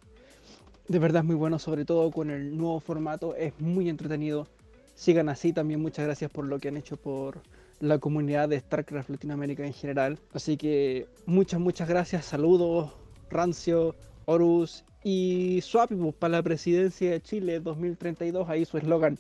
De verdad es muy bueno, sobre todo con el nuevo formato. Es muy entretenido. Sigan así. También muchas gracias por lo que han hecho por la comunidad de StarCraft Latinoamérica en general. Así que muchas, muchas gracias. Saludos, Rancio, Horus y Swapipus para la presidencia de Chile 2032. Ahí su eslogan,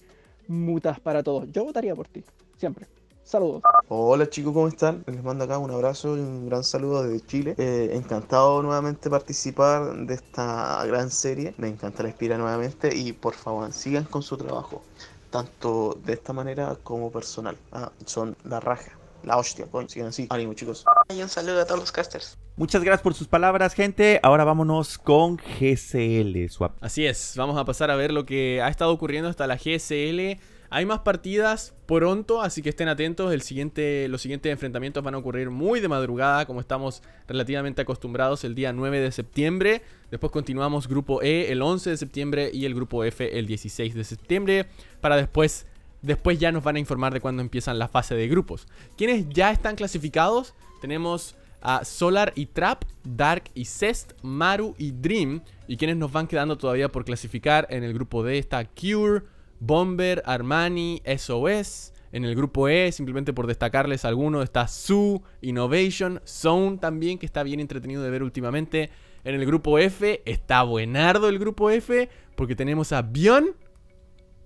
mutas para todos. Yo votaría por ti, siempre. Saludos. Hola chicos, ¿cómo están? Les mando acá un abrazo y un gran saludo desde Chile. Eh, encantado nuevamente participar de esta gran serie. Me encanta la Espira nuevamente y por favor sigan con su trabajo, tanto de esta manera como personal. Ah, son la raja, la hostia, coño, sigan así. Ánimo chicos. Y un saludo a todos los casters. Muchas gracias por sus palabras, gente. Ahora vámonos con GCL Swap. Así es, vamos a pasar a ver lo que ha estado ocurriendo hasta la GSL. Hay más partidas pronto, así que estén atentos. El siguiente, los siguientes enfrentamientos van a ocurrir muy de madrugada, como estamos relativamente acostumbrados el día 9 de septiembre. Después continuamos grupo E el 11 de septiembre y el grupo F el 16 de septiembre. Para después, después ya nos van a informar de cuándo empiezan la fase de grupos. Quienes ya están clasificados, tenemos a Solar y Trap, Dark y Cest, Maru y Dream. Y quienes nos van quedando todavía por clasificar en el grupo D está Cure, Bomber, Armani, SOS. En el grupo E, simplemente por destacarles algunos, está Su, Innovation, Zone también, que está bien entretenido de ver últimamente. En el grupo F está buenardo el grupo F, porque tenemos a Bion,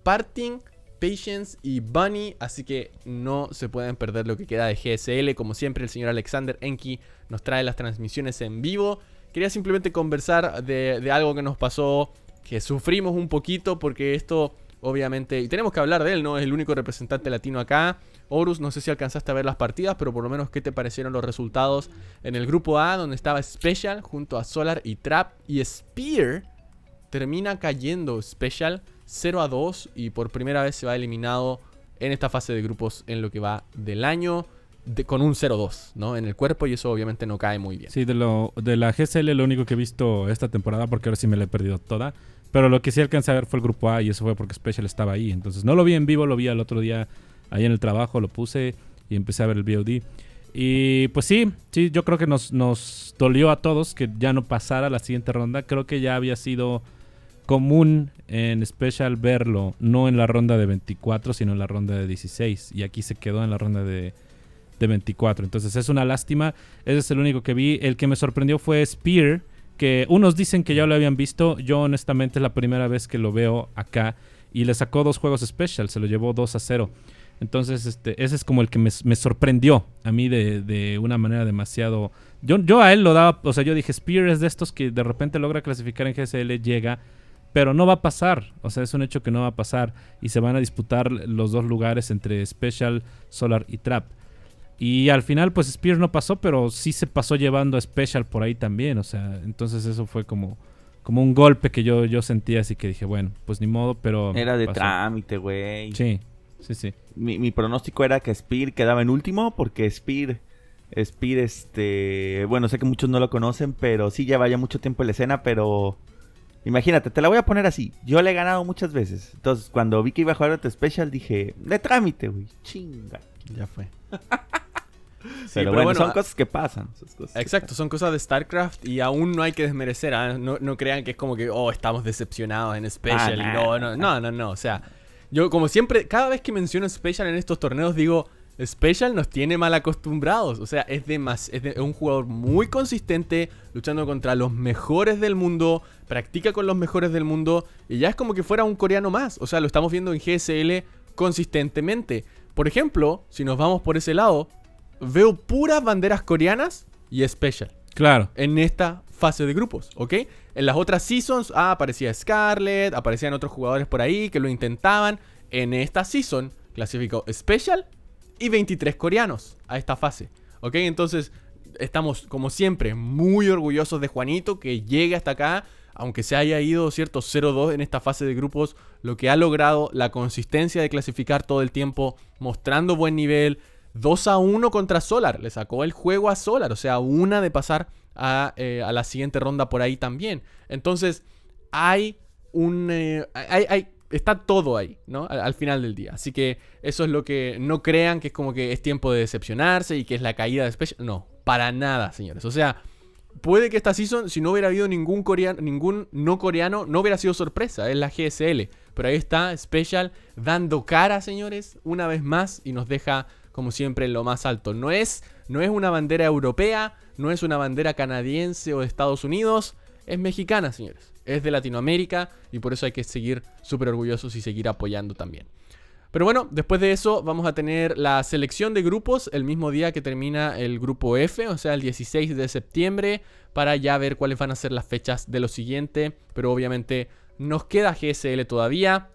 Parting, Patience y Bunny, así que no se pueden perder lo que queda de GSL. Como siempre, el señor Alexander Enki nos trae las transmisiones en vivo. Quería simplemente conversar de, algo que nos pasó, que sufrimos un poquito, porque esto obviamente, y tenemos que hablar de él, ¿no? Es el único representante latino acá. Horus, no sé si alcanzaste a ver las partidas, pero por lo menos qué te parecieron los resultados en el grupo A, donde estaba Special junto a Solar y Trap. Y Spear termina cayendo Special 0 a 2 y por primera vez se va eliminado en esta fase de grupos en lo que va del año. con un 0-2, ¿no? En el cuerpo y eso obviamente no cae muy bien. Sí, de, lo, de la GSL lo único que he visto esta temporada, porque ahora sí me la he perdido toda. Pero lo que sí alcancé a ver fue el grupo A y eso fue porque Special estaba ahí. Entonces no lo vi en vivo, lo vi al otro día ahí en el trabajo, lo puse y empecé a ver el VOD. Y pues sí, sí, yo creo que nos, nos dolió a todos que ya no pasara la siguiente ronda. Creo que ya había sido común en Special verlo, no en la ronda de 24, sino en la ronda de 16. Y aquí se quedó en la ronda de, de 24. Entonces es una lástima. Ese es el único que vi. El que me sorprendió fue Spear, que unos dicen que ya lo habían visto. Yo honestamente es la primera vez que lo veo acá. Y le sacó dos juegos Special, se lo llevó 2 a 0. Entonces, este, ese es como el que me, me sorprendió a mí de, de una manera demasiado... Yo, yo a él lo daba, o sea, yo dije, Spear es de estos que de repente logra clasificar en GSL, llega, pero no va a pasar. O sea, es un hecho que no va a pasar. Y se van a disputar los dos lugares entre Special, Solar y Trap. Y al final, pues Spear no pasó, pero sí se pasó llevando a Special por ahí también. O sea, entonces eso fue como, como un golpe que yo, yo sentía, así que dije, bueno, pues ni modo, pero... Era de pasó. trámite, güey. Sí, sí, sí. Mi, mi pronóstico era que Spear quedaba en último porque Spear, Spear, este, bueno, sé que muchos no lo conocen, pero sí lleva ya mucho tiempo en la escena, pero imagínate, te la voy a poner así. Yo le he ganado muchas veces. Entonces, cuando vi que iba a jugar otro Special, dije, de trámite, güey, chinga. Ya fue. [laughs] pero, pero bueno, bueno, son a- cosas que pasan. son cosas que Exacto, son cosas de StarCraft y aún no hay que desmerecer. ¿ah? No, no crean que es como que, oh, estamos decepcionados en Special. Ah, y no, no, no, no, no. O sea, yo como siempre, cada vez que menciono Special en estos torneos, digo, Special nos tiene mal acostumbrados. O sea, es, de más, es, de- es un jugador muy consistente, luchando contra los mejores del mundo, practica con los mejores del mundo y ya es como que fuera un coreano más. O sea, lo estamos viendo en GSL consistentemente. Por ejemplo, si nos vamos por ese lado, veo puras banderas coreanas y Special Claro. en esta fase de grupos, ¿ok? En las otras seasons, ah, aparecía Scarlett, aparecían otros jugadores por ahí que lo intentaban. En esta season clasificó Special y 23 coreanos a esta fase, ¿ok? Entonces, estamos como siempre muy orgullosos de Juanito que llegue hasta acá, aunque se haya ido, ¿cierto? 0-2 en esta fase de grupos, lo que ha logrado la consistencia de clasificar todo el tiempo, mostrando buen nivel, 2 a 1 contra Solar. Le sacó el juego a Solar. O sea, una de pasar a, eh, a la siguiente ronda por ahí también. Entonces, hay un. eh, hay- está todo ahí, ¿no? Al, al final del día. Así que eso es lo que no crean que es como que es tiempo de decepcionarse y que es la caída de Special. No, para nada, señores. O sea, puede que esta season, si no hubiera habido ningún coreano, ningún no coreano, no hubiera sido sorpresa. Es la GSL. Pero ahí está Special dando cara, señores, una vez más y nos deja, como siempre, en lo más alto. No es, no es una bandera europea, no es una bandera canadiense o de Estados Unidos, es mexicana, señores. Es de Latinoamérica y por eso hay que seguir súper orgullosos y seguir apoyando también. Pero bueno, después de eso vamos a tener la selección de grupos el mismo día que termina el grupo F, o sea, el 16 de septiembre, para ya ver cuáles van a ser las fechas de lo siguiente. Pero obviamente nos queda GSL todavía.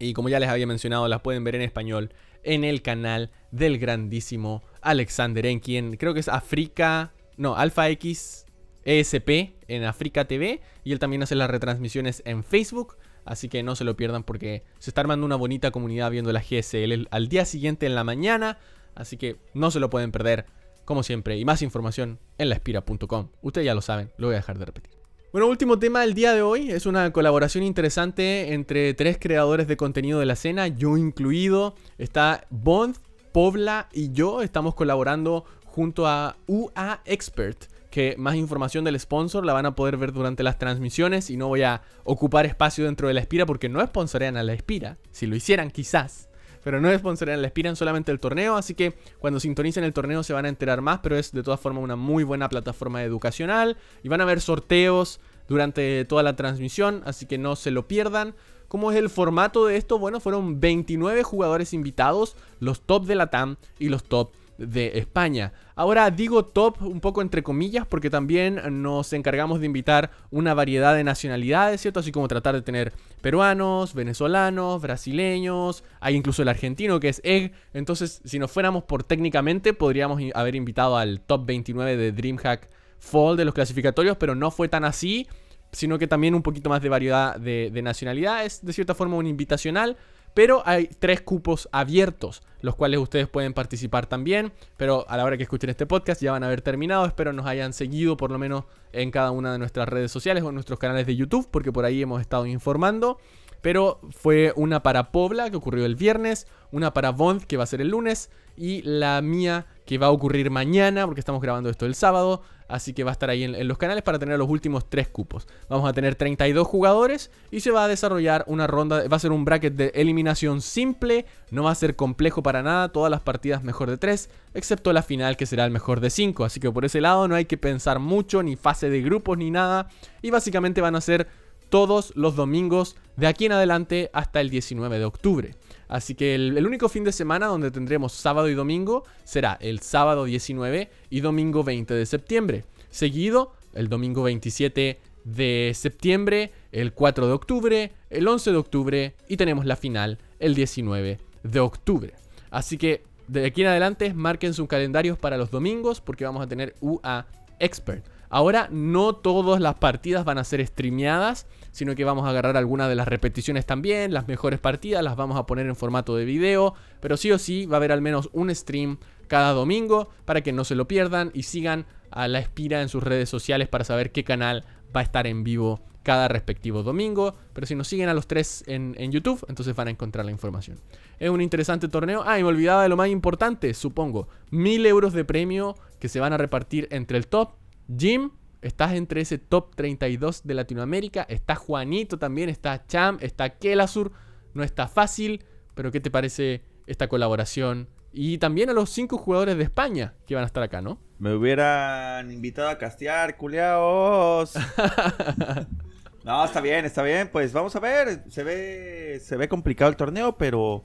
Y como ya les había mencionado, las pueden ver en español en el canal del grandísimo Alexander en quien creo que es Africa, no, Alpha X ESP en Africa TV. Y él también hace las retransmisiones en Facebook. Así que no se lo pierdan porque se está armando una bonita comunidad viendo la GSL al día siguiente en la mañana. Así que no se lo pueden perder, como siempre. Y más información en laespira.com. Ustedes ya lo saben, lo voy a dejar de repetir. Bueno, último tema del día de hoy. Es una colaboración interesante entre tres creadores de contenido de la escena, yo incluido. Está Bond, Pobla y yo. Estamos colaborando junto a UA Expert que más información del sponsor la van a poder ver durante las transmisiones y no voy a ocupar espacio dentro de la Espira porque no sponsorean a la Espira. Si lo hicieran, quizás. Pero no sponsorean a la Espira, solamente el torneo. Así que cuando sintonicen el torneo se van a enterar más. Pero es de todas formas una muy buena plataforma educacional. Y van a ver sorteos durante toda la transmisión. Así que no se lo pierdan. ¿Cómo es el formato de esto? Bueno, fueron 29 jugadores invitados, los top de la TAM y los top de España. Ahora digo top un poco entre comillas porque también nos encargamos de invitar una variedad de nacionalidades, ¿cierto? Así como tratar de tener peruanos, venezolanos, brasileños, hay incluso el argentino que es Egg. Entonces, si nos fuéramos por técnicamente, podríamos haber invitado al top 29 de DreamHack Fall de los clasificatorios, pero no fue tan así, sino que también un poquito más de variedad de, de nacionalidades, de cierta forma un invitacional. Pero hay tres cupos abiertos, los cuales ustedes pueden participar también. Pero a la hora que escuchen este podcast ya van a haber terminado. Espero nos hayan seguido por lo menos en cada una de nuestras redes sociales o en nuestros canales de YouTube, porque por ahí hemos estado informando. Pero fue una para Pobla que ocurrió el viernes, una para Bond que va a ser el lunes y la mía que va a ocurrir mañana porque estamos grabando esto el sábado. Así que va a estar ahí en, los canales para tener los últimos tres cupos. Vamos a tener 32 jugadores y se va a desarrollar una ronda. Va a ser un bracket de eliminación simple. No va a ser complejo para nada. Todas las partidas mejor de 3. Excepto la final que será el mejor de 5. Así que por ese lado no hay que pensar mucho. Ni fase de grupos ni nada. Y básicamente van a ser todos los domingos de aquí en adelante hasta el 19 de octubre. Así que el, único fin de semana donde tendremos sábado y domingo será el sábado 19 y domingo 20 de septiembre. Seguido, el domingo 27 de septiembre, el 4 de octubre, el 11 de octubre y tenemos la final el 19 de octubre. Así que de aquí en adelante marquen sus calendarios para los domingos porque vamos a tener UA Expert. Ahora no todas las partidas van a ser streameadas, sino que vamos a agarrar algunas de las repeticiones también, las mejores partidas las vamos a poner en formato de video, pero sí o sí va a haber al menos un stream cada domingo para que no se lo pierdan y sigan a la espira en sus redes sociales para saber qué canal va a estar en vivo cada respectivo domingo. Pero si nos siguen a los tres en, en, YouTube, entonces van a encontrar la información. Es un interesante torneo. Ah, y me olvidaba de lo más importante, supongo. Mil euros de premio que se van a repartir entre el top. Jim, estás entre ese top 32 de Latinoamérica. Está Juanito también, está Cham, está Kelasur. No está fácil, pero ¿qué te parece esta colaboración? Y también a los cinco jugadores de España que van a estar acá, ¿no? Me hubieran invitado a castear, culiaos. [laughs] no, está bien, está bien. Pues vamos a ver. Se ve, se ve complicado el torneo, pero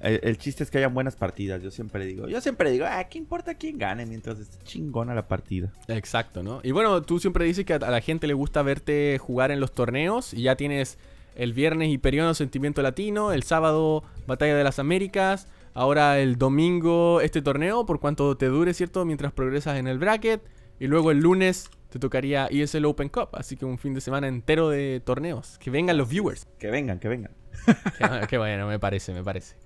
el, el, chiste es que hayan buenas partidas. Yo siempre digo, yo siempre digo, ah, ¿qué importa quién gane mientras esté chingona la partida? Exacto, ¿no? Y bueno, tú siempre dices que a la gente le gusta verte jugar en los torneos y ya tienes el viernes Hyperion Sentimiento Latino, el sábado Batalla de las Américas. Ahora el domingo este torneo, por cuanto te dure, ¿cierto? Mientras progresas en el bracket. Y luego el lunes te tocaría ESL Open Cup. Así que un fin de semana entero de torneos. Que vengan los viewers. Que vengan, que vengan. qué, qué bueno, me parece, me parece.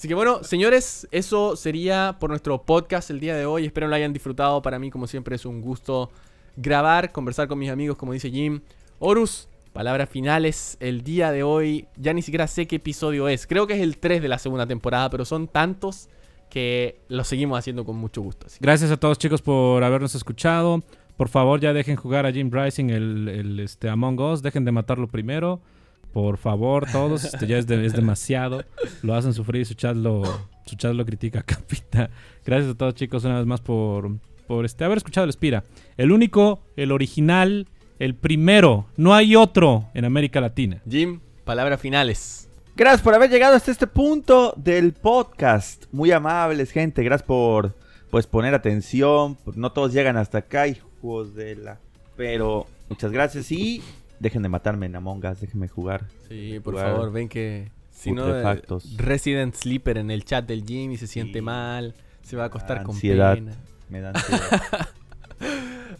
Así que bueno, señores, eso sería por nuestro podcast el día de hoy. Espero lo hayan disfrutado. Para mí, como siempre, es un gusto grabar, conversar con mis amigos, como dice Jim. Horus, Palabras finales, el día de hoy, ya ni siquiera sé qué episodio es. Creo que es el 3 de la segunda temporada, pero son tantos que lo seguimos haciendo con mucho gusto. Gracias a todos chicos por habernos escuchado. Por favor, ya dejen jugar a Jim Rising el, el este, Among Us. Dejen de matarlo primero. Por favor, todos. Esto ya es, de, es, demasiado. Lo hacen sufrir. Su chat lo, su chat lo critica, [laughs] capita. Gracias a todos chicos una vez más por, por este, haber escuchado el Espira. El único, el original el primero, no hay otro en América Latina. Jim, palabras finales. Gracias por haber llegado hasta este punto del podcast. Muy amables, gente. Gracias por pues poner atención. No todos llegan hasta acá, hijos de la. Pero muchas gracias y dejen de matarme en Among Us, déjenme jugar. Sí, por jugar favor, ven que si no eh, Resident Sleeper en el chat del Jim y se siente sí. mal, se va a acostar ansiedad. con pena. Me da ansiedad. [laughs]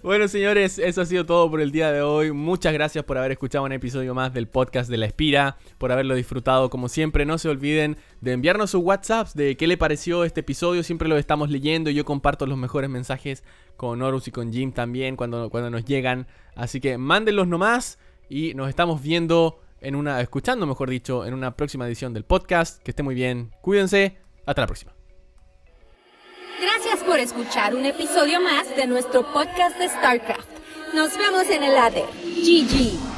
Bueno, señores, eso ha sido todo por el día de hoy. Muchas gracias por haber escuchado un episodio más del podcast de La Espira, por haberlo disfrutado como siempre. No se olviden de enviarnos sus WhatsApps de qué le pareció este episodio. Siempre lo estamos leyendo y yo comparto los mejores mensajes con Horus y con Jim también cuando, cuando nos llegan. Así que mándenlos nomás y nos estamos viendo en una, escuchando mejor dicho, en una próxima edición del podcast. Que esté muy bien. Cuídense. Hasta la próxima. Gracias por escuchar un episodio más de nuestro podcast de StarCraft. Nos vemos en el ADER. GG.